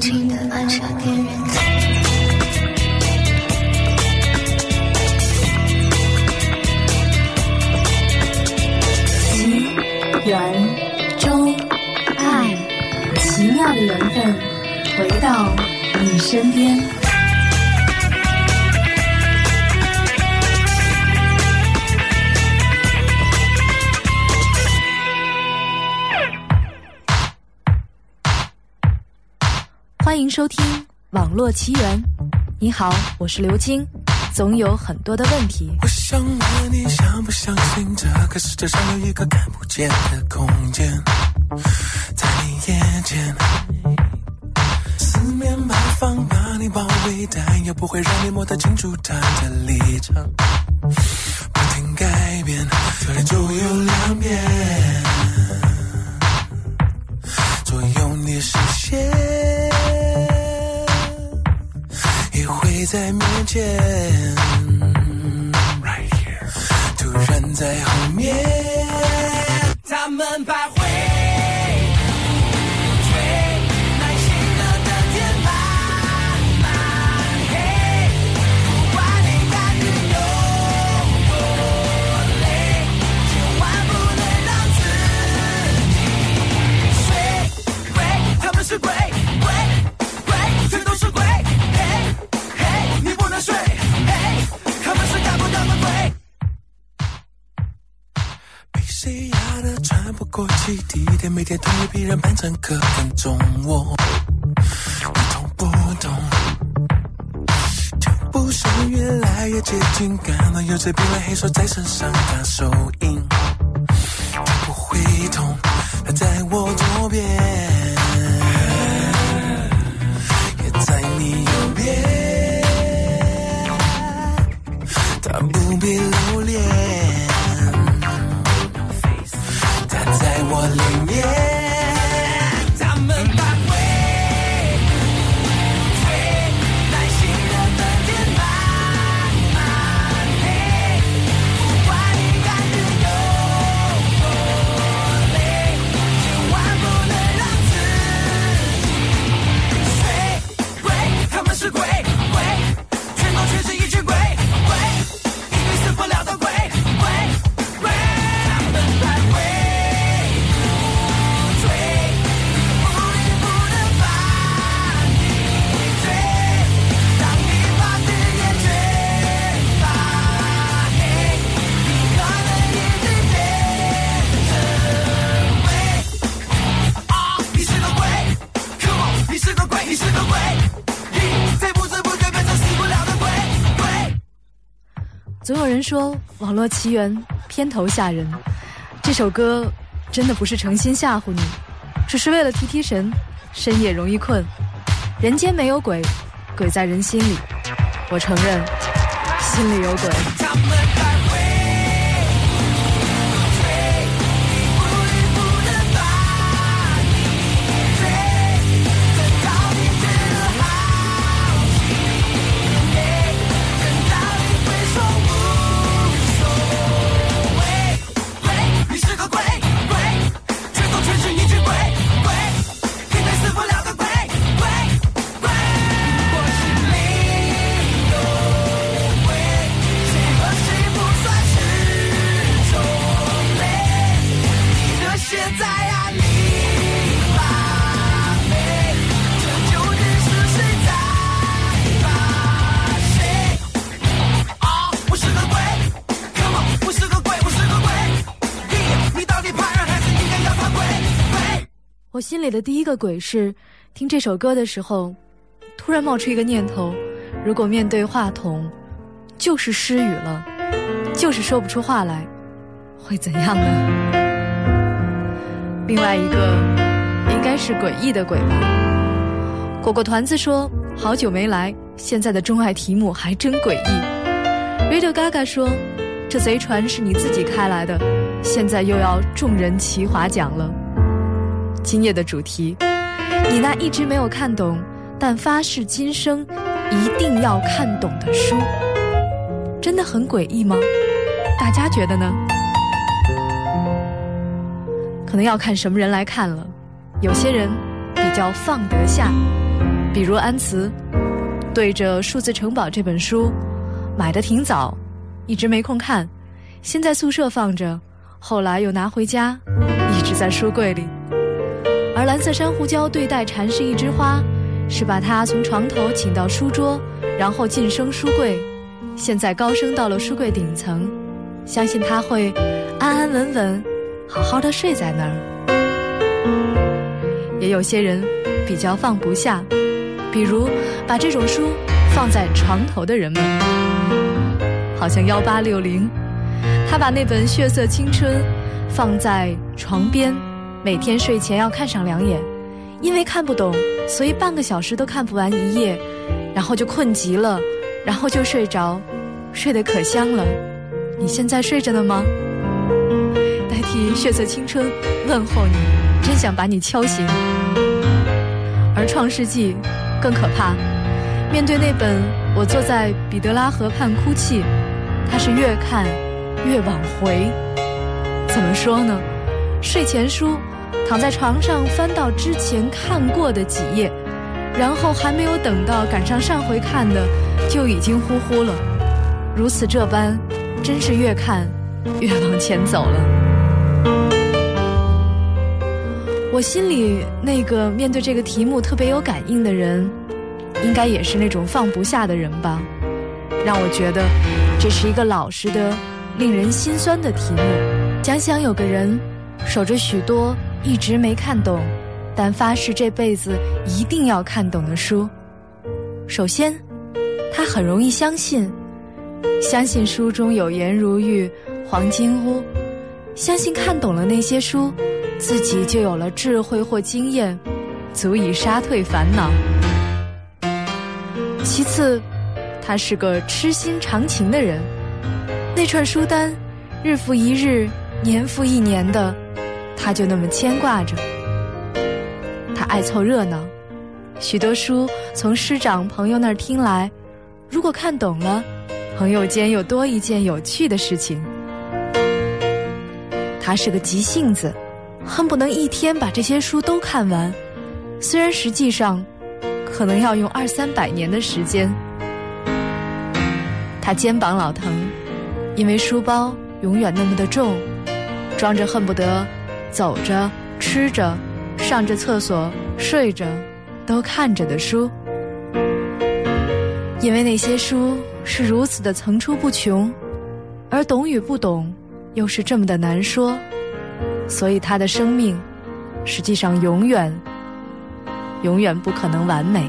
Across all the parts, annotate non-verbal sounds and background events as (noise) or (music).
轻轻地按下电源键。奇缘中爱，奇妙的缘分回到你身边。欢迎收听网络奇缘。你好，我是刘晶。总有很多的问题。我想问你，相不相信这个世界上有一个看不见的空间，在你眼前，四面八方把你包围，但又不会让你摸得清楚它的立场。不停改变，左右两边，左右你视线，在面前。突然在后面，他们徘徊，压得喘不过气，地铁每天同一批人扮成可跟踪我，一动不懂，脚步声越来越接近，感到有着冰冷黑手在身上打手印，奇缘》片头吓人，这首歌真的不是诚心吓唬你，只是为了提提神，深夜容易困。人间没有鬼，鬼在人心里。我承认，心里有鬼。心里的第一个鬼是，听这首歌的时候，突然冒出一个念头：如果面对话筒，就是失语了，就是说不出话来，会怎样呢？另外一个，应该是诡异的鬼吧。果果团子说：“好久没来，现在的钟爱题目还真诡异。” Radio Gaga 说：“这贼船是你自己开来的，现在又要众人齐划桨了。”今夜的主题，你那一直没有看懂，但发誓今生一定要看懂的书，真的很诡异吗？大家觉得呢？可能要看什么人来看了。有些人比较放得下，比如安慈，对着《数字城堡》这本书，买的挺早，一直没空看，先在宿舍放着，后来又拿回家，一直在书柜里。而蓝色珊瑚礁对待禅师一枝花，是把它从床头请到书桌，然后晋升书柜，现在高升到了书柜顶层，相信他会安安稳稳，好好的睡在那儿。也有些人比较放不下，比如把这种书放在床头的人们，好像幺八六零，他把那本《血色青春》放在床边。每天睡前要看上两眼，因为看不懂，所以半个小时都看不完一页，然后就困极了，然后就睡着，睡得可香了。你现在睡着呢吗？代替血色青春问候你，真想把你敲醒。而创世纪更可怕，面对那本我坐在彼得拉河畔哭泣，它是越看越往回。怎么说呢？睡前书，躺在床上翻到之前看过的几页，然后还没有等到赶上上回看的，就已经呼呼了。如此这般，真是越看越往前走了。我心里那个面对这个题目特别有感应的人，应该也是那种放不下的人吧？让我觉得这是一个老实的、令人心酸的题目。想想有个人。守着许多一直没看懂，但发誓这辈子一定要看懂的书。首先，他很容易相信，相信书中有颜如玉、黄金屋，相信看懂了那些书，自己就有了智慧或经验，足以杀退烦恼。其次，他是个痴心长情的人，那串书单，日复一日，年复一年的。他就那么牵挂着，他爱凑热闹，许多书从师长朋友那儿听来，如果看懂了，朋友间又多一件有趣的事情。他是个急性子，恨不能一天把这些书都看完，虽然实际上可能要用二三百年的时间。他肩膀老疼，因为书包永远那么的重，装着恨不得。走着，吃着，上着厕所，睡着，都看着的书，因为那些书是如此的层出不穷，而懂与不懂又是这么的难说，所以他的生命实际上永远、永远不可能完美。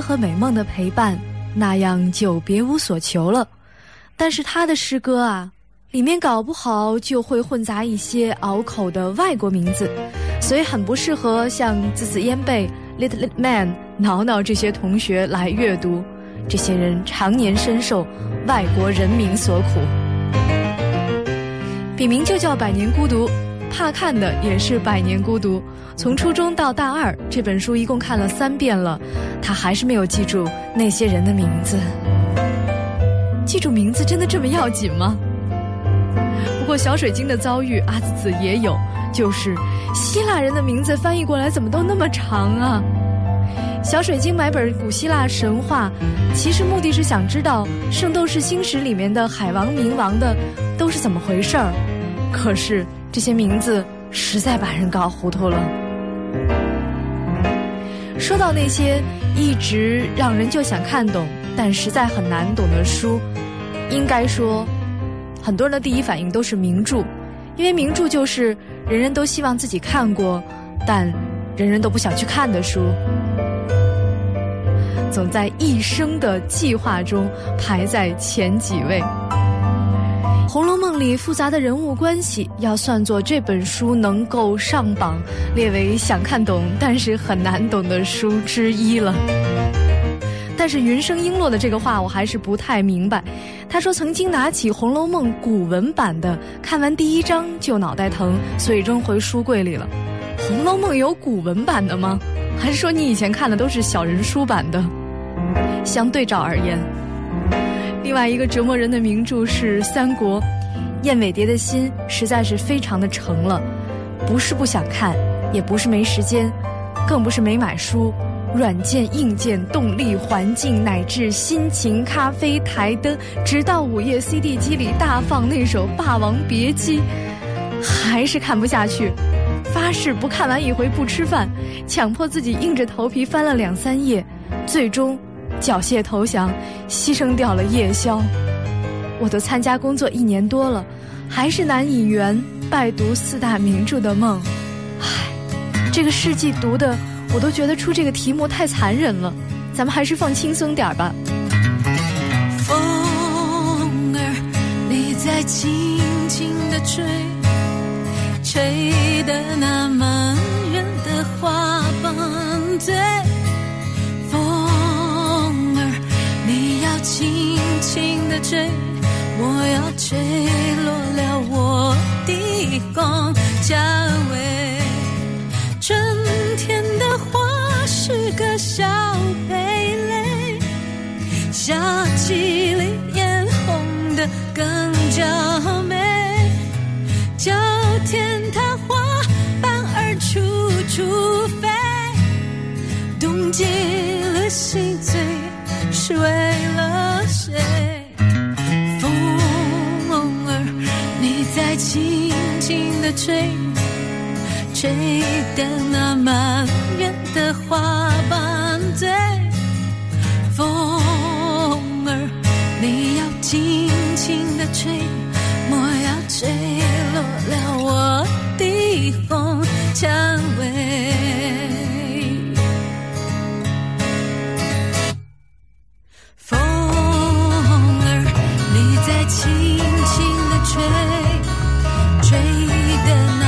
和美梦的陪伴，那样就别无所求了。但是他的诗歌啊，里面搞不好就会混杂一些拗口的外国名字，所以很不适合像字字烟贝、Little Little Man、挠挠这些同学来阅读。这些人常年深受外国人民所苦。笔名就叫《百年孤独》，怕看的也是《百年孤独》。从初中到大二，这本书一共看了三遍了，他还是没有记住那些人的名字。记住名字真的这么要紧吗？不过小水晶的遭遇，阿紫紫也有，就是希腊人的名字翻译过来怎么都那么长啊！小水晶买本古希腊神话，其实目的是想知道《圣斗士星矢》里面的海王、冥王的都是怎么回事儿。可是这些名字实在把人搞糊涂了。说到那些一直让人就想看懂，但实在很难懂的书，应该说，很多人的第一反应都是名著，因为名著就是人人都希望自己看过，但人人都不想去看的书。总在一生的计划中排在前几位。《红楼梦》里复杂的人物关系，要算作这本书能够上榜列为想看懂但是很难懂的书之一了。但是云生璎珞的这个话我还是不太明白。他说曾经拿起《红楼梦》古文版的，看完第一章就脑袋疼，所以扔回书柜里了。《红楼梦》有古文版的吗？还是说你以前看的都是小人书版的？相对照而言，另外一个折磨人的名著是《三国》，燕尾蝶的心实在是非常的诚了，不是不想看，也不是没时间，更不是没买书，软件、硬件、动力、环境，乃至心情、咖啡、台灯，直到午夜 CD 机里大放那首《霸王别姬》，还是看不下去，发誓不看完一回不吃饭，强迫自己硬着头皮翻了两三页，最终。缴械投降，牺牲掉了夜宵。我都参加工作一年多了，还是难以圆拜读四大名著的梦。唉，这个世纪读的，我都觉得出这个题目太残忍了。咱们还是放轻松点儿吧。风儿，你在轻轻地吹，吹得那满园的花瓣醉。轻轻地吹，我要坠落了我的光蔷薇。春天的花是个小蓓蕾，夏季里艳红的更娇美。秋天它花瓣儿处处飞，冻结了心醉。是为了风儿，你在轻轻地吹，吹得那满园的花瓣醉。风儿，你要轻轻地吹，莫要吹落了我的红蔷薇。吹的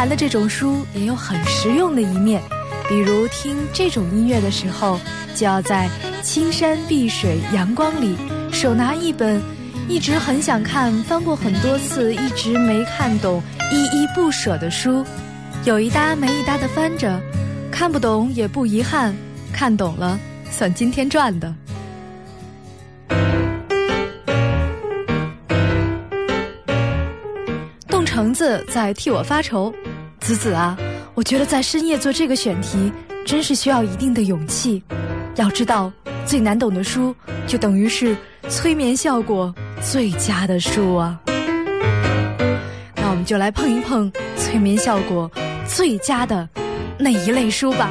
谈的这种书也有很实用的一面，比如听这种音乐的时候，就要在青山碧水阳光里，手拿一本一直很想看、翻过很多次、一直没看懂、依依不舍的书，有一搭没一搭的翻着，看不懂也不遗憾，看懂了算今天赚的。冻橙子在替我发愁，子子啊，我觉得在深夜做这个选题，真是需要一定的勇气。要知道，最难懂的书，就等于是催眠效果最佳的书啊。那我们就来碰一碰催眠效果最佳的那一类书吧。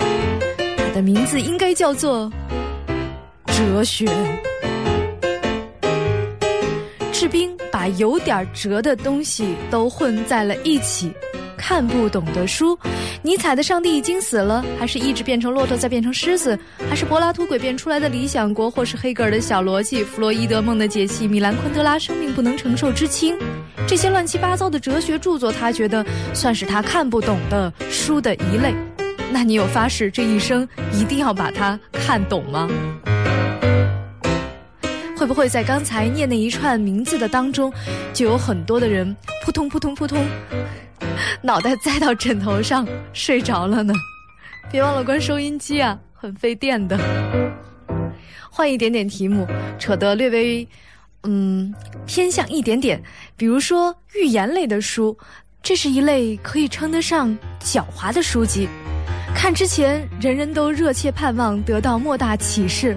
它的名字应该叫做哲学。士兵把有点哲的东西都混在了一起，看不懂的书，尼采的上帝已经死了，还是一直变成骆驼再变成狮子，还是柏拉图诡辩出来的理想国，或是黑格尔的小逻辑，弗洛伊德梦的解析，米兰昆德拉生命不能承受之轻，这些乱七八糟的哲学著作，他觉得算是他看不懂的书的一类。那你有发誓这一生一定要把它看懂吗？会不会在刚才念那一串名字的当中，就有很多的人扑通扑通扑通，(laughs) 脑袋栽到枕头上睡着了呢？别忘了关收音机啊，很费电的。换一点点题目，扯得略微嗯偏向一点点，比如说寓言类的书，这是一类可以称得上狡猾的书籍。看之前，人人都热切盼望得到莫大启示，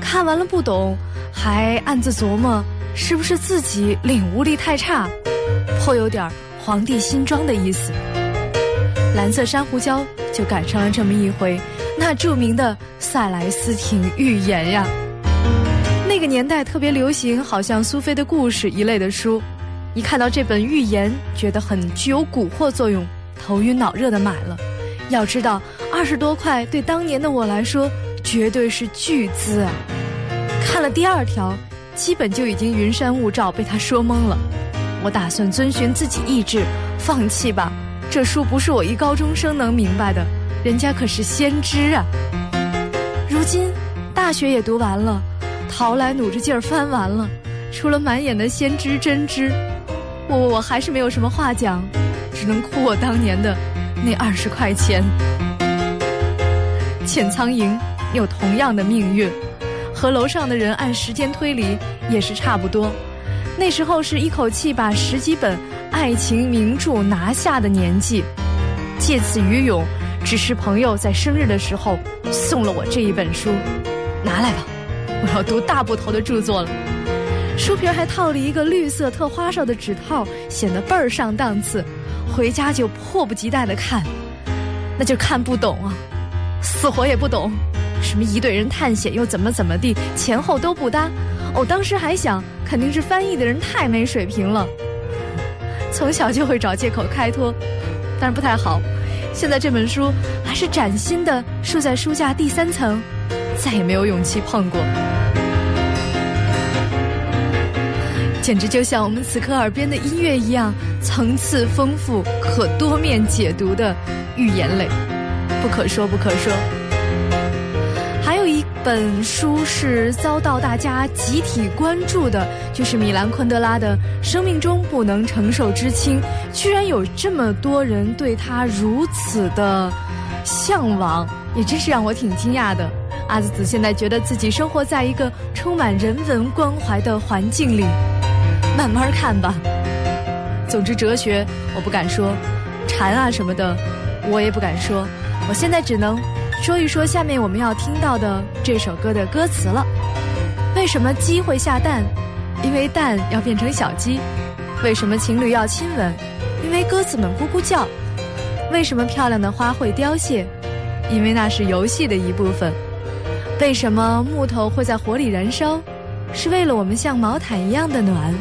看完了不懂。还暗自琢磨，是不是自己领悟力太差，颇有点儿皇帝新装的意思。蓝色珊瑚礁就赶上了这么一回，那著名的塞莱斯廷寓言呀。那个年代特别流行，好像苏菲的故事一类的书，一看到这本寓言，觉得很具有蛊惑作用，头晕脑热的买了。要知道，二十多块对当年的我来说，绝对是巨资啊。看了第二条，基本就已经云山雾罩，被他说懵了。我打算遵循自己意志，放弃吧。这书不是我一高中生能明白的，人家可是先知啊。如今大学也读完了，淘来努着劲儿翻完了，除了满眼的先知真知，我我还是没有什么话讲，只能哭我当年的那二十块钱。浅苍蝇有同样的命运。和楼上的人按时间推理也是差不多，那时候是一口气把十几本爱情名著拿下的年纪。借此余勇，只是朋友在生日的时候送了我这一本书，拿来吧，我要读大部头的著作了。书皮还套了一个绿色特花哨的纸套，显得倍儿上档次。回家就迫不及待的看，那就看不懂啊，死活也不懂。什么一队人探险又怎么怎么地，前后都不搭。我当时还想，肯定是翻译的人太没水平了。从小就会找借口开脱，但是不太好。现在这本书还是崭新的，竖在书架第三层，再也没有勇气碰过。简直就像我们此刻耳边的音乐一样，层次丰富、可多面解读的寓言类，不可说不可说。本书是遭到大家集体关注的，就是米兰昆德拉的《生命中不能承受之轻》，居然有这么多人对他如此的向往，也真是让我挺惊讶的。阿紫子现在觉得自己生活在一个充满人文关怀的环境里，慢慢看吧。总之，哲学我不敢说，禅啊什么的，我也不敢说，我现在只能。说一说下面我们要听到的这首歌的歌词了。为什么鸡会下蛋？因为蛋要变成小鸡。为什么情侣要亲吻？因为鸽子们咕咕叫。为什么漂亮的花会凋谢？因为那是游戏的一部分。为什么木头会在火里燃烧？是为了我们像毛毯一样的暖。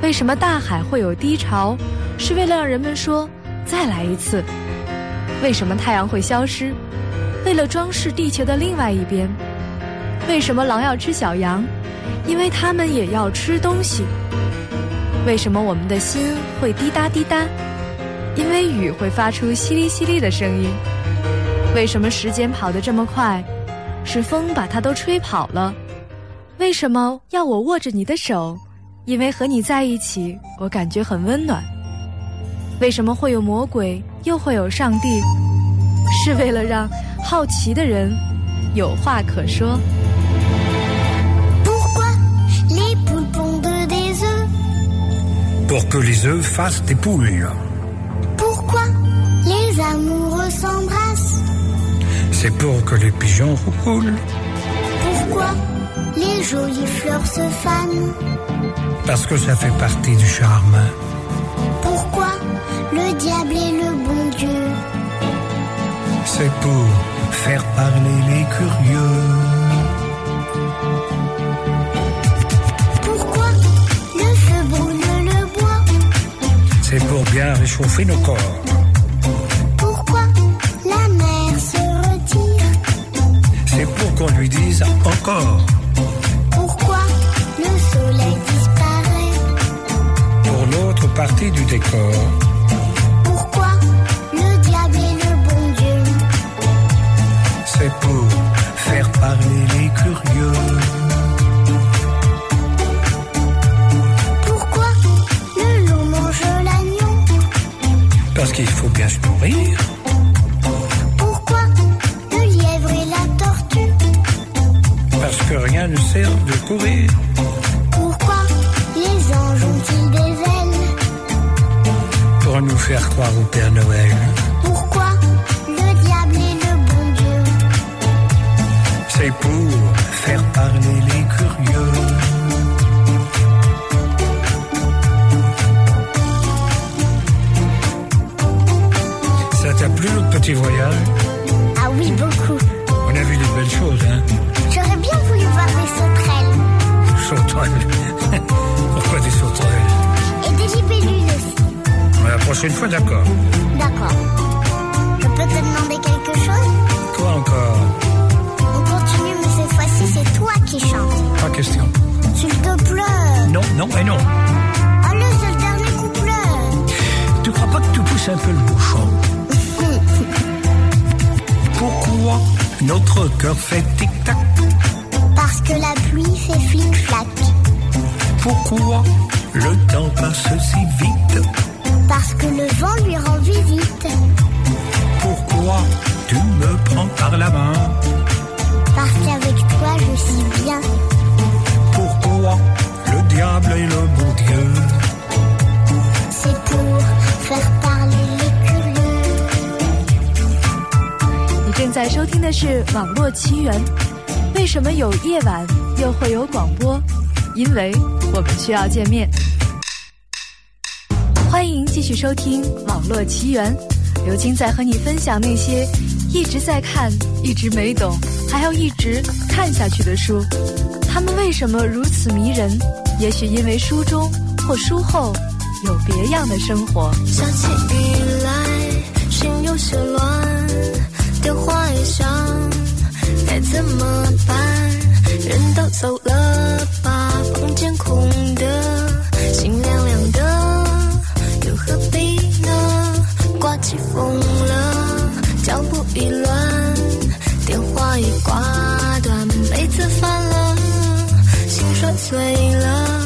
为什么大海会有低潮？是为了让人们说再来一次。为什么太阳会消失？为了装饰地球的另外一边，为什么狼要吃小羊？因为它们也要吃东西。为什么我们的心会滴答滴答？因为雨会发出淅沥淅沥的声音。为什么时间跑得这么快？是风把它都吹跑了。为什么要我握着你的手？因为和你在一起，我感觉很温暖。为什么会有魔鬼，又会有上帝？是为了让 好奇的人有话可说。 Pourquoi les poules pondent des œufs pour que les œufs fassent des poules. Pourquoi les amoureux s'embrassent C'est pour que les pigeons roulent, Pourquoi les jolies fleurs se fanent parce que ça fait partie du charme. Pourquoi le diable est le bon Dieu C'est pour faire parler les curieux. Pourquoi le feu brûle le bois? C'est pour bien réchauffer nos corps. Pourquoi la mer se retire? C'est pour qu'on lui dise encore. Pourquoi le soleil disparaît? Pour l'autre partie du décor, parler les curieux. Pourquoi le loup mange l'agneau? Parce qu'il faut bien se nourrir. Pourquoi le lièvre et la tortue? Parce que rien ne sert de courir. Pourquoi les anges ont-ils des ailes? Pour nous faire croire au Père Noël. C'est pour faire parler les curieux. Ça t'a plu notre petit voyage? Ah oui, beaucoup. On a vu des belles choses, hein? J'aurais bien voulu voir des sauterelles Sauterelles. (laughs) Pourquoi des sauterelles? Et des libellules aussi. Ouais, La prochaine fois, d'accord. D'accord. Je peux te demander quelque chose? Quoi encore? Qui. Pas question. S'il te plaît. Non, non et non. Allez, c'est le dernier couplet. Tu crois pas que tu pousses un peu le bouchon? (laughs) Pourquoi notre cœur fait tic-tac? Parce que la pluie fait flic-flac. Pourquoi le temps passe si vite? Parce que le vent lui rend visite. Pourquoi tu me prends par la main? 你正在收听的是网络奇缘，为什么有夜晚又会有广播？因为我们需要见面。欢迎继续收听网络奇缘，刘晶在和你分享那些一直在看，一直没懂。还要一直看下去的书。他们为什么如此迷人？也许因为书中或书后有别样的生活。下起雨来，心有些乱，电话也响，该怎么办？人都走了吧，房间空的，心凉醉了，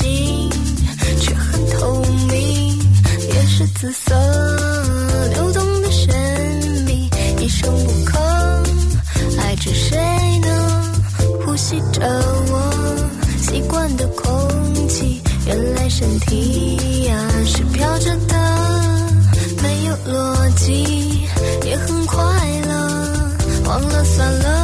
心却很透明也是紫色流动的神秘一声不吭爱着谁呢呼吸着我习惯的空气原来身体呀是飘着的没有逻辑也很快乐忘了算了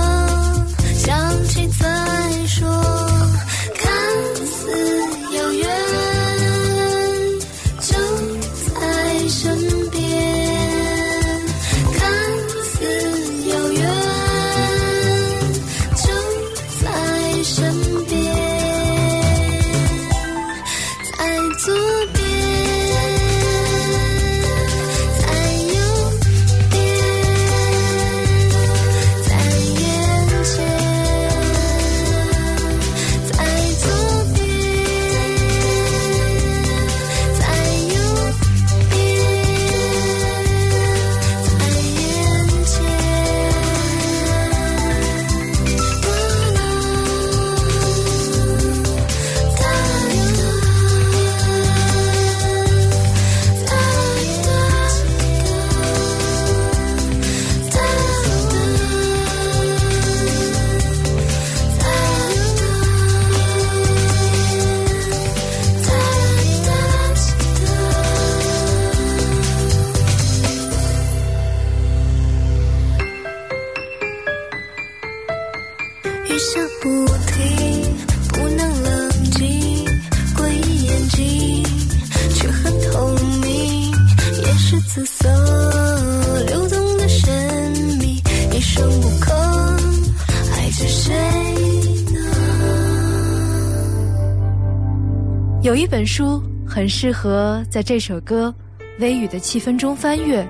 有一本书很适合在这首歌微雨的气氛中翻阅，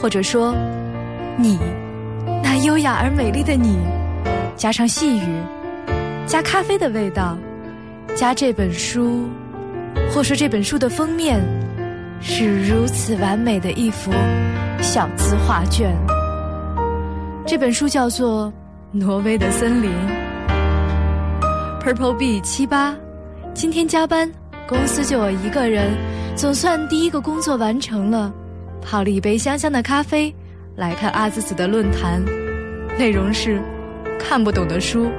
或者说，你那优雅而美丽的你，加上细雨，加咖啡的味道，加这本书，或说这本书的封面，是如此完美的一幅小字画卷。这本书叫做《挪威的森林》，Purple B 七八。今天加班，公司就我一个人，总算第一个工作完成了。泡了一杯香香的咖啡，来看阿兹子的论坛，内容是看不懂的书，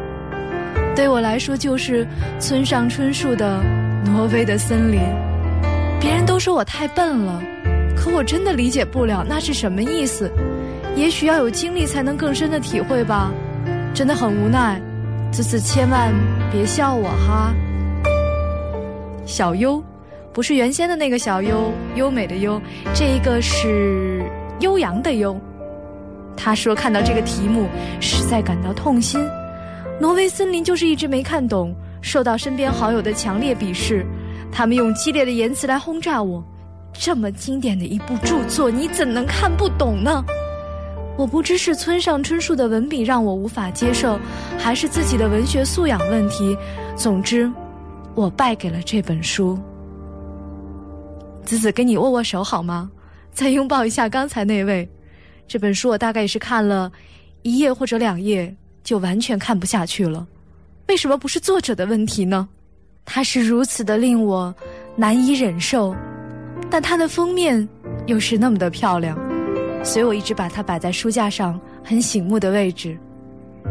对我来说就是村上春树的《挪威的森林》。别人都说我太笨了，可我真的理解不了那是什么意思。也许要有经历才能更深的体会吧，真的很无奈。这次千万别笑我哈。小优，不是原先的那个小优，优美的优，这一个是悠扬的悠。他说看到这个题目，实在感到痛心。挪威森林就是一直没看懂，受到身边好友的强烈鄙视，他们用激烈的言辞来轰炸我。这么经典的一部著作，你怎能看不懂呢？我不知是村上春树的文笔让我无法接受，还是自己的文学素养问题。总之。我败给了这本书。子子跟你握握手好吗？再拥抱一下刚才那位。这本书我大概也是看了一页或者两页就完全看不下去了。为什么不是作者的问题呢？它是如此的令我难以忍受，但它的封面又是那么的漂亮，所以我一直把它摆在书架上很醒目的位置。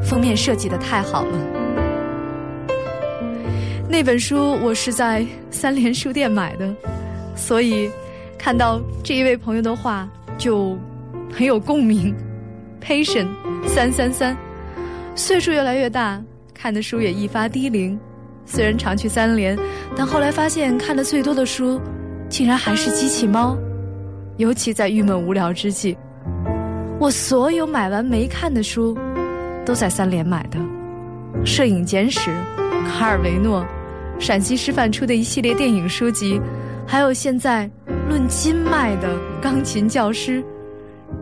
封面设计的太好了。那本书我是在三联书店买的，所以看到这一位朋友的话就很有共鸣。(laughs) Patient 三三三，岁数越来越大，看的书也愈发低龄。虽然常去三联，但后来发现看的最多的书，竟然还是机器猫。尤其在郁闷无聊之际，我所有买完没看的书，都在三联买的，《摄影简史》、卡尔维诺。陕西师范出的一系列电影书籍，还有现在论斤卖的《钢琴教师》，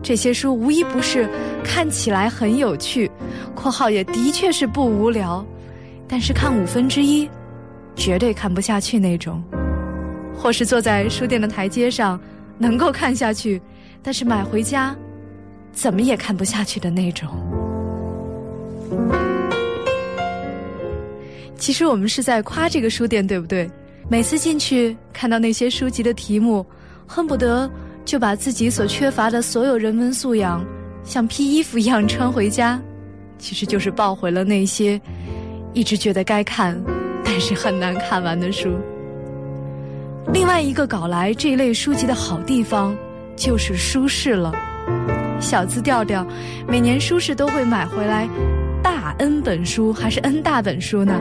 这些书无一不是看起来很有趣（括号也的确是不无聊），但是看五分之一，绝对看不下去那种；或是坐在书店的台阶上能够看下去，但是买回家怎么也看不下去的那种。其实我们是在夸这个书店，对不对？每次进去看到那些书籍的题目，恨不得就把自己所缺乏的所有人文素养，像披衣服一样穿回家，其实就是抱回了那些一直觉得该看，但是很难看完的书。另外一个搞来这一类书籍的好地方，就是书市了。小资调调，每年书市都会买回来大 N 本书，还是 N 大本书呢？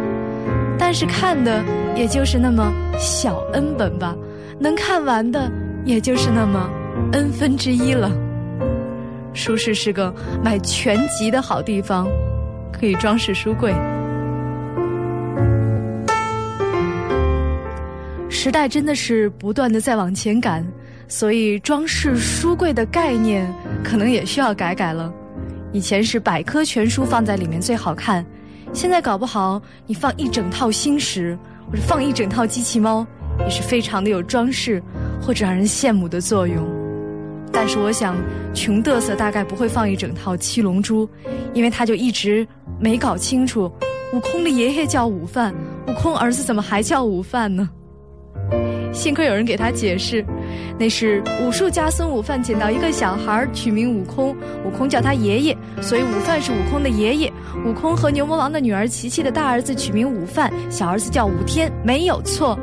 但是看的也就是那么小 N 本吧，能看完的也就是那么 N 分之一了。书市是个买全集的好地方，可以装饰书柜。时代真的是不断的在往前赶，所以装饰书柜的概念可能也需要改改了。以前是百科全书放在里面最好看，现在搞不好你放一整套星石，或者放一整套机器猫，也是非常的有装饰或者让人羡慕的作用。但是我想，穷嘚瑟大概不会放一整套七龙珠，因为他就一直没搞清楚，悟空的爷爷叫悟饭，悟空儿子怎么还叫悟饭呢？幸亏有人给他解释，那是武术家孙悟饭捡到一个小孩，取名悟空，悟空叫他爷爷，所以午饭是悟空的爷爷。悟空和牛魔王的女儿琪琪的大儿子取名午饭，小儿子叫悟天，没有错。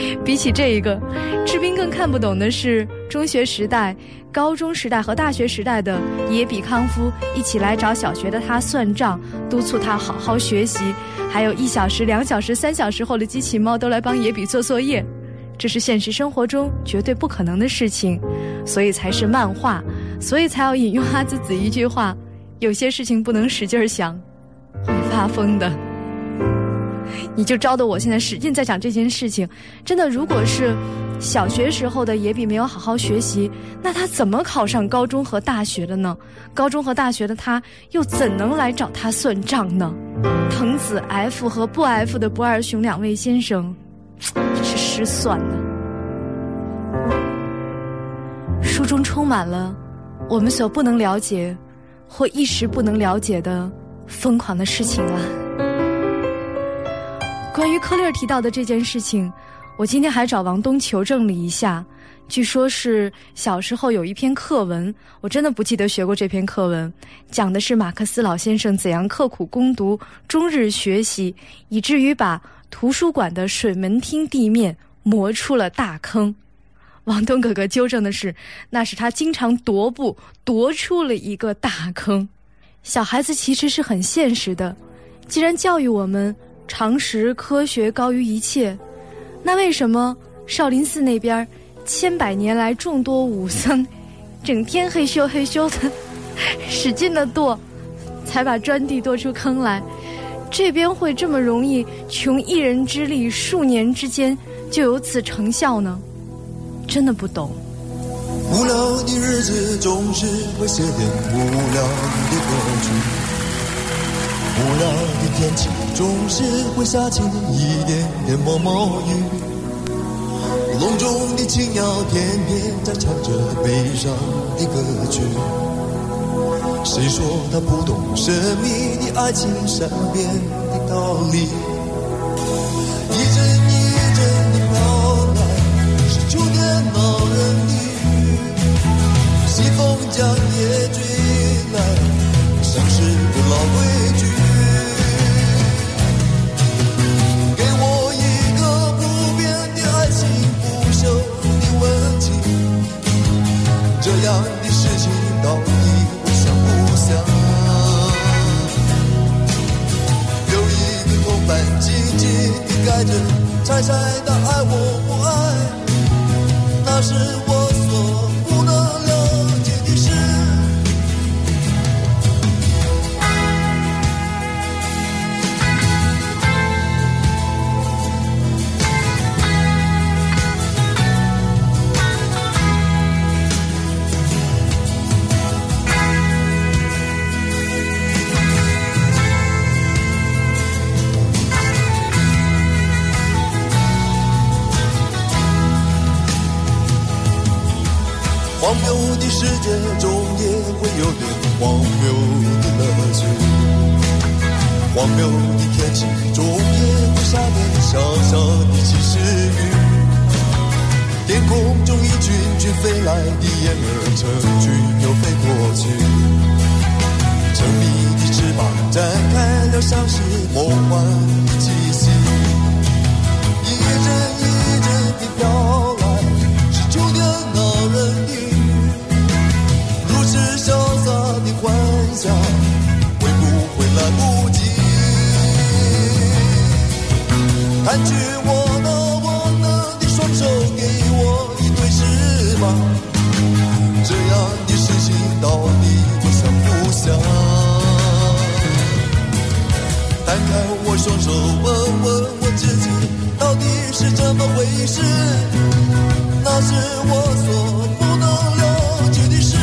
(laughs) 比起这一个，志斌更看不懂的是中学时代、高中时代和大学时代的野比康夫一起来找小学的他算账，督促他好好学习，还有一小时、两小时、三小时后的机器猫都来帮野比做作业，这是现实生活中绝对不可能的事情，所以才是漫画，所以才要引用阿紫子一句话：有些事情不能使劲想，会发疯的。你就招得我现在使劲在想这件事情，真的，如果是小学时候的野比没有好好学习，那他怎么考上高中和大学的呢？高中和大学的他又怎能来找他算账呢？藤子 F 和不 F 的不二雄两位先生，真是失算了。书中充满了我们所不能了解或一时不能了解的疯狂的事情啊。关于科勒提到的这件事情，我今天还找王东求证了一下，据说是小时候有一篇课文，我真的不记得学过这篇课文，讲的是马克思老先生怎样刻苦攻读、终日学习，以至于把图书馆的水门厅地面磨出了大坑。王东哥哥纠正的是，那是他经常踱步踱出了一个大坑。小孩子其实是很现实的，既然教育我们。常识科学高于一切，那为什么少林寺那边千百年来众多武僧，(laughs) 整天嘿咻嘿咻的，(laughs) 使劲的剁，才把砖地剁出坑来？这边会这么容易穷一人之力，数年之间就有此成效呢？真的不懂。无聊的日子总是会写点无聊的歌曲。无聊的天气总是会下起一点点毛毛雨，笼中的青鸟天天在唱着悲伤的歌曲。谁说他不懂神秘的爱情善变的道理？一阵一阵的飘来，是秋天恼人的雨，西风将夜追来，像是个老规矩。样的事情到底我想不想？有一个同伴紧紧地盖着，猜猜他爱我不爱？那是我世界中也会有点荒谬的乐趣。荒谬的天气中也会下点小小的细石雨。天空中一群群飞来的燕儿成群又飞过去。神秘的翅膀展开了，像是梦幻的气息。一阵一阵的飘。下会不会来不及？弹去我的我的的双手，给我一对翅膀。这样的事情到底想不想？摊开我双手，问问我自己，到底是怎么回事？那是我所不能了解的事。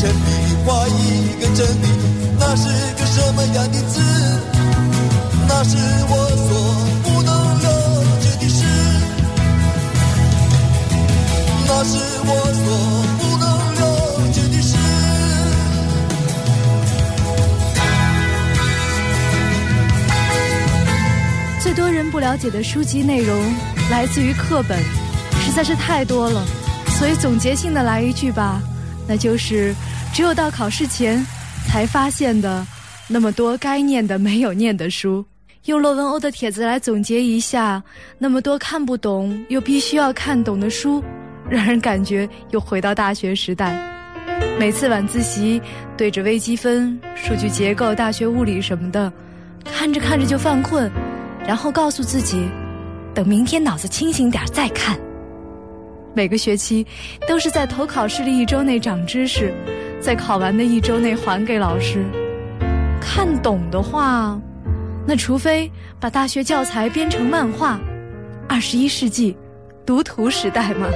铅笔画一个真理，那是个什么样的字？那是我所不能了解的事，那是我所不能了解的事。最多人不了解的书籍内容来自于课本，实在是太多了，所以总结性的来一句吧，那就是只有到考试前才发现的那么多该念的没有念的书。用罗文欧的帖子来总结一下，那么多看不懂又必须要看懂的书，让人感觉又回到大学时代。每次晚自习对着微积分、数据结构、大学物理什么的，看着看着就犯困，然后告诉自己，等明天脑子清醒点再看。每个学期都是在投考试的一周内长知识，在考完的一周内还给老师。看懂的话，那除非把大学教材编成漫画。二十一世纪，读图时代嘛。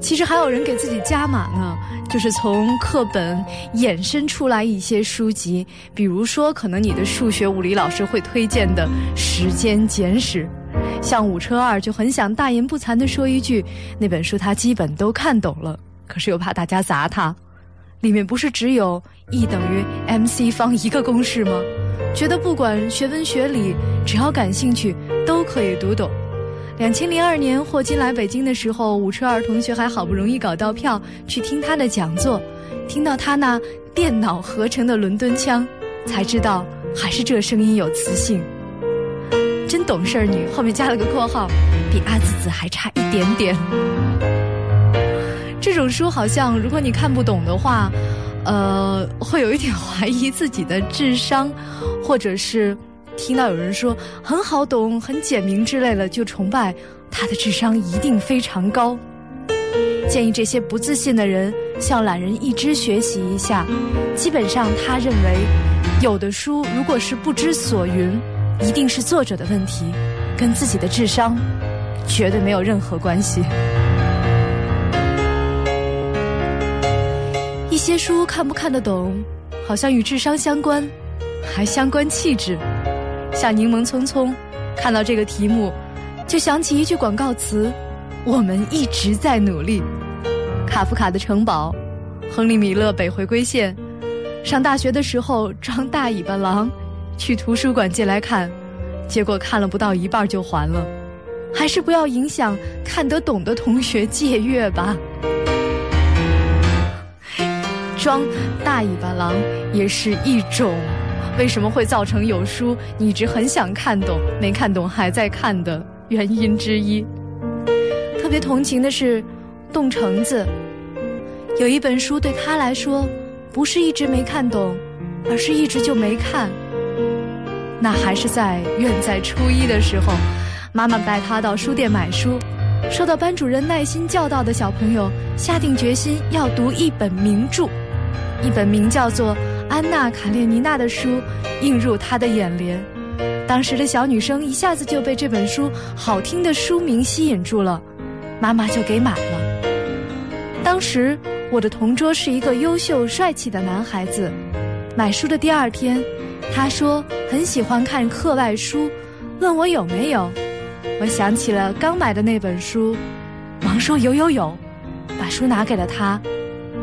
其实还有人给自己加码呢，就是从课本衍生出来一些书籍，比如说可能你的数学、物理老师会推荐的《时间简史》，像武车二就很想大言不惭地说一句，那本书他基本都看懂了，可是又怕大家砸他。里面不是只有 E 等于 mc 方一个公式吗？觉得不管学文学理，只要感兴趣都可以读懂。两千零二年霍金来北京的时候，武车二同学还好不容易搞到票去听他的讲座，听到他那电脑合成的伦敦腔，才知道还是这声音有磁性。真懂事儿女，后面加了个括号，比阿紫紫还差一点点。这种书好像，如果你看不懂的话，呃，会有一点怀疑自己的智商，或者是听到有人说很好懂、很简明之类的，就崇拜他的智商一定非常高。建议这些不自信的人向懒人一只学习一下。基本上，他认为有的书如果是不知所云，一定是作者的问题，跟自己的智商绝对没有任何关系。一些书看不看得懂，好像与智商相关，还相关气质。像柠檬匆匆，看到这个题目，就想起一句广告词：“我们一直在努力。”卡夫卡的城堡，亨利米勒北回归线。上大学的时候装大尾巴狼，去图书馆借来看，结果看了不到一半就还了。还是不要影响看得懂的同学借阅吧。装大尾巴狼也是一种，为什么会造成有书你一直很想看懂，没看懂还在看的原因之一。特别同情的是冻橙子，有一本书对他来说，不是一直没看懂，而是一直就没看。那还是在远在初一的时候，妈妈带他到书店买书，受到班主任耐心教导的小朋友下定决心要读一本名著，一本名叫做《安娜·卡列尼娜》的书映入他的眼帘。当时的小女生一下子就被这本书好听的书名吸引住了，妈妈就给买了。当时我的同桌是一个优秀帅气的男孩子，买书的第二天。他说很喜欢看课外书，问我有没有。我想起了刚买的那本书，忙说有有有，把书拿给了他，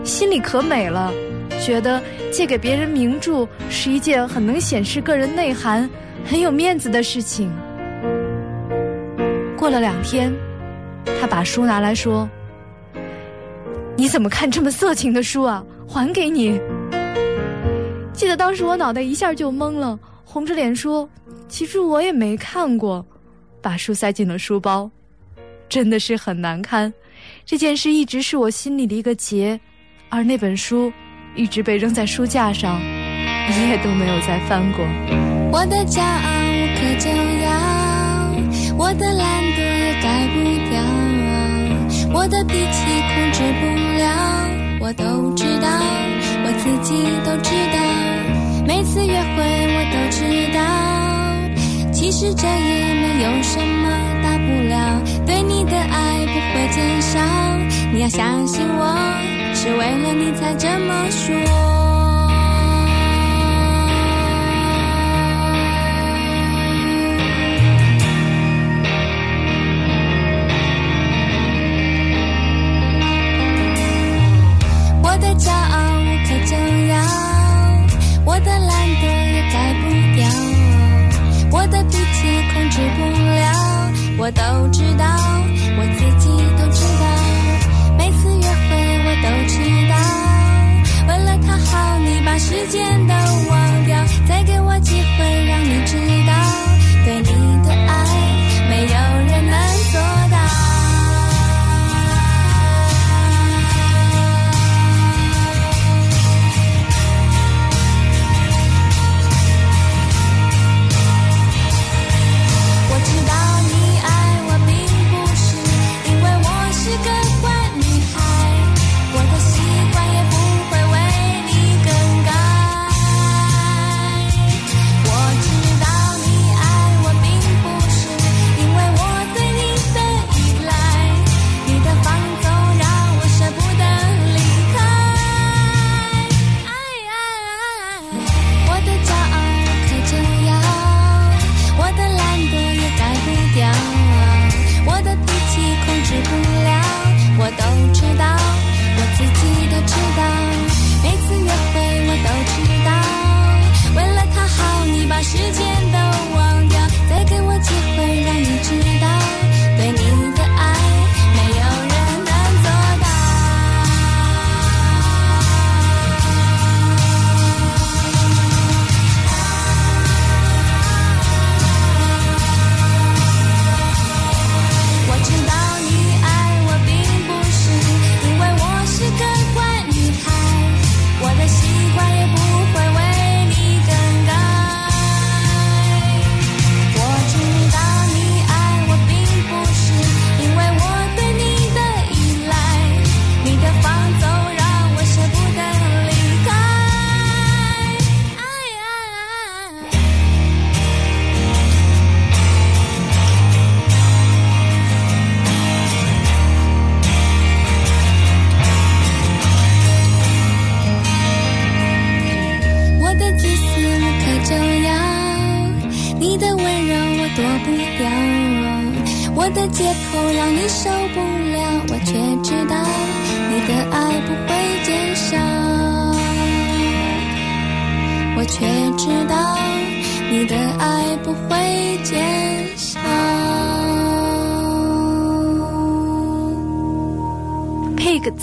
心里可美了，觉得借给别人名著是一件很能显示个人内涵、很有面子的事情。过了两天，他把书拿来说：“你怎么看这么色情的书啊？还给你。”记得当时我脑袋一下就懵了，红着脸说：“其实我也没看过。”把书塞进了书包，真的是很难堪。这件事一直是我心里的一个结，而那本书一直被扔在书架上，一页都没有再翻过。我的骄傲无可救药，我的懒惰也改不掉，我的脾气控制不了，我都知道，我自己都知道。每次约会我都知道，其实这也没有什么大不了。对你的爱不会减少，你要相信我，是为了你才这么说。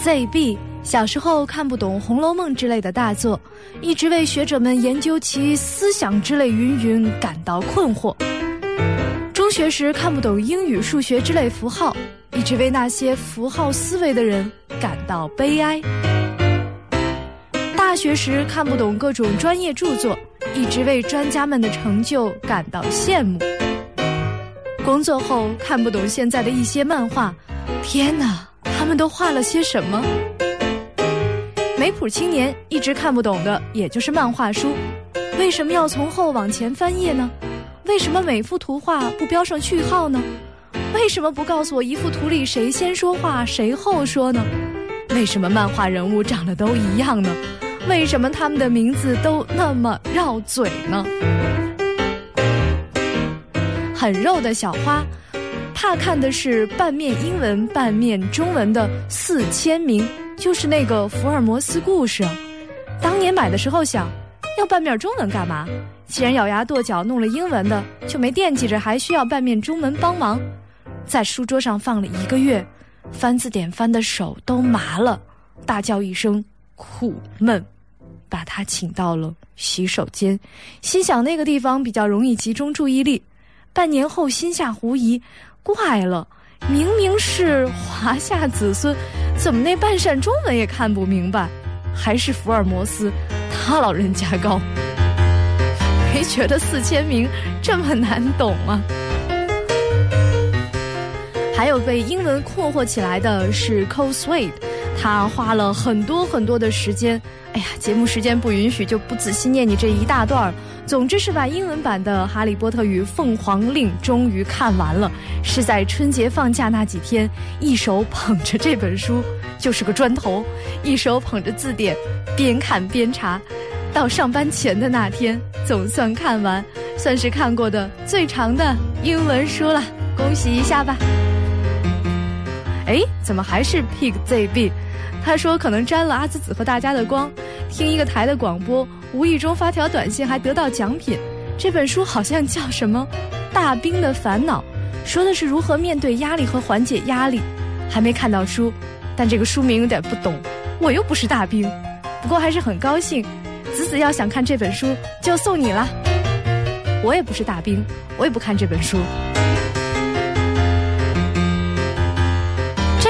ZB 小时候看不懂《红楼梦》之类的大作，一直为学者们研究其思想之类云云感到困惑。中学时看不懂英语、数学之类符号，一直为那些符号思维的人感到悲哀。大学时看不懂各种专业著作，一直为专家们的成就感到羡慕。工作后看不懂现在的一些漫画，天哪，他们都画了些什么？没谱青年一直看不懂的也就是漫画书，为什么要从后往前翻页呢？为什么每幅图画不标上句号呢？为什么不告诉我一幅图里谁先说话谁后说呢？为什么漫画人物长得都一样呢？为什么他们的名字都那么绕嘴呢？很肉的小花，怕看的是半面英文半面中文的四签名，就是那个福尔摩斯故事。当年买的时候想，要半面中文干嘛？既然咬牙跺脚弄了英文的，就没惦记着还需要半面中文帮忙。在书桌上放了一个月，翻字典翻的手都麻了，大叫一声苦闷，把他请到了洗手间，心想那个地方比较容易集中注意力。半年后心下狐疑，怪了，明明是华夏子孙，怎么那半扇中文也看不明白？还是福尔摩斯，他老人家高，(laughs) 没觉得四千名这么难懂啊？还有被英文困惑起来的是 Cole Sweet，他花了很多很多的时间。哎呀，节目时间不允许，就不仔细念你这一大段儿。总之是把英文版的《哈利波特与凤凰令》终于看完了，是在春节放假那几天，一手捧着这本书，就是个砖头，一手捧着字典，边看边查。到上班前的那天，总算看完，算是看过的最长的英文书了，恭喜一下吧！哎，怎么还是 Pig ZB？他说可能沾了阿紫紫和大家的光，听一个台的广播，无意中发条短信还得到奖品。这本书好像叫什么《大兵的烦恼》，说的是如何面对压力和缓解压力。还没看到书，但这个书名有点不懂，我又不是大兵。不过还是很高兴，子子要想看这本书就送你了。我也不是大兵，我也不看这本书。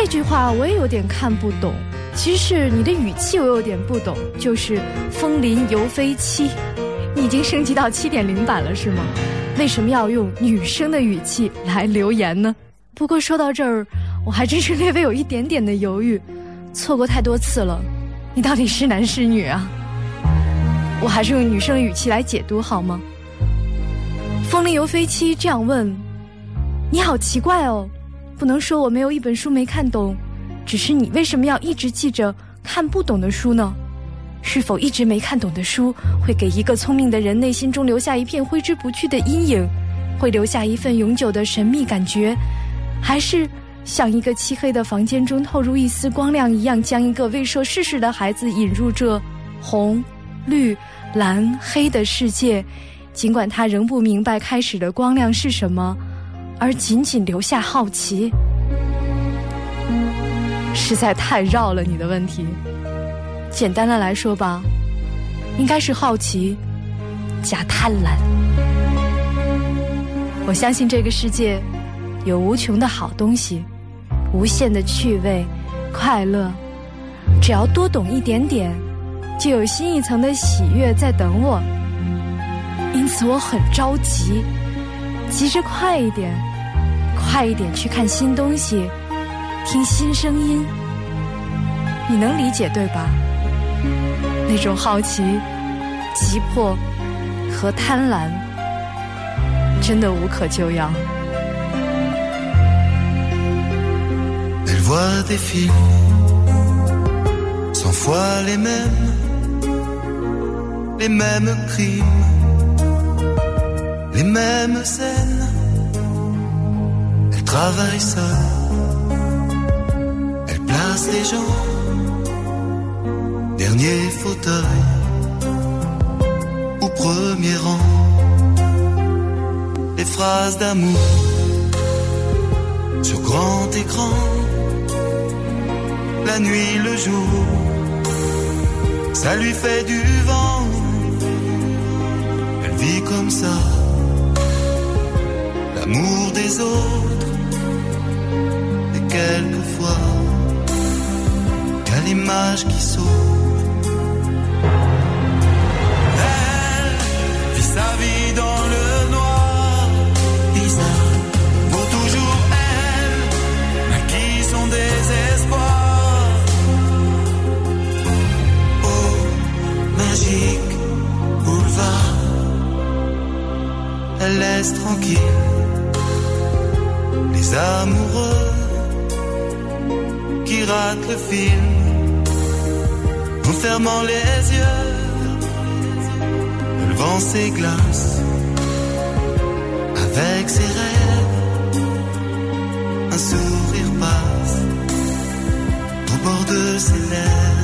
这句话我也有点看不懂，其实是你的语气我有点不懂，就是“风林犹非妻”，你已经升级到七点零版了是吗？为什么要用女生的语气来留言呢？不过说到这儿，我还真是略微有一点点的犹豫，错过太多次了，你到底是男是女啊？我还是用女生的语气来解读好吗？风林犹非妻这样问，你好奇怪哦。不能说我没有一本书没看懂，只是你为什么要一直记着看不懂的书呢？是否一直没看懂的书会给一个聪明的人内心中留下一片挥之不去的阴影，会留下一份永久的神秘感觉，还是像一个漆黑的房间中透入一丝光亮一样，将一个未涉世事的孩子引入这红、绿、蓝、黑的世界？尽管他仍不明白开始的光亮是什么。而仅仅留下好奇，实在太绕了。你的问题，简单的来说吧，应该是好奇加贪婪。我相信这个世界有无穷的好东西，无限的趣味、快乐，只要多懂一点点，就有新一层的喜悦在等我。因此我很着急。急着快一点，快一点去看新东西，听新声音。你能理解对吧？那种好奇、急迫和贪婪，真的无可救药。Elle voit des films, cent fois les mêmes, les mêmes crimes, les mêmes scènes. Travaille seule, elle place les gens, dernier fauteuil. Au premier rang. Les phrases d'amour. Sur grand écran. La nuit, le jour, ça lui fait du vent. Elle vit comme ça, l'amour des autres, quelquefois qu'à l'image qui sauve. Elle vit sa vie dans le noir, bizarre. Pour toujours elle, mais qui son désespoir. Oh, magique boulevard, elle laisse tranquille les amoureux ratent le film en fermant les yeux. Le vent s'églace avec ses rêves. Un sourire passe au bord de ses lèvres.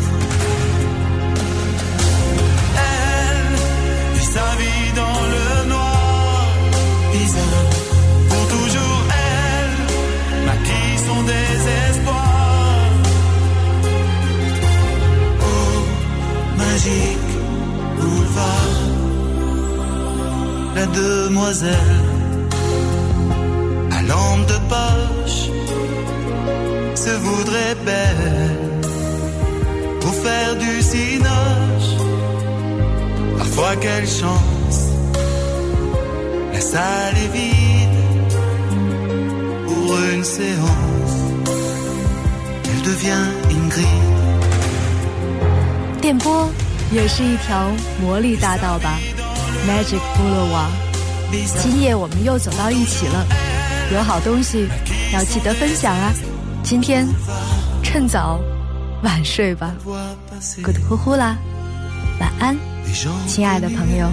demoiselle à lampe de poche se voudrait belle pour faire du cinoche. Parfois quelle chance, la salle est vide pour une séance. Elle devient Ingrid. 电波也是一条魔力大道吧 ，Magic Boulevard。今夜我们又走到一起了，有好东西要记得分享啊！今天趁早晚睡吧，good 呼呼啦，晚安，亲爱的朋友。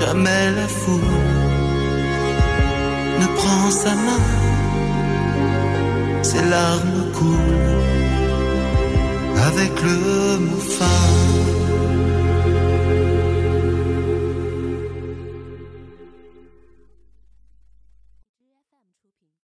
Jamais la ne prend sa main, ses larmes coulent avec le mot fin.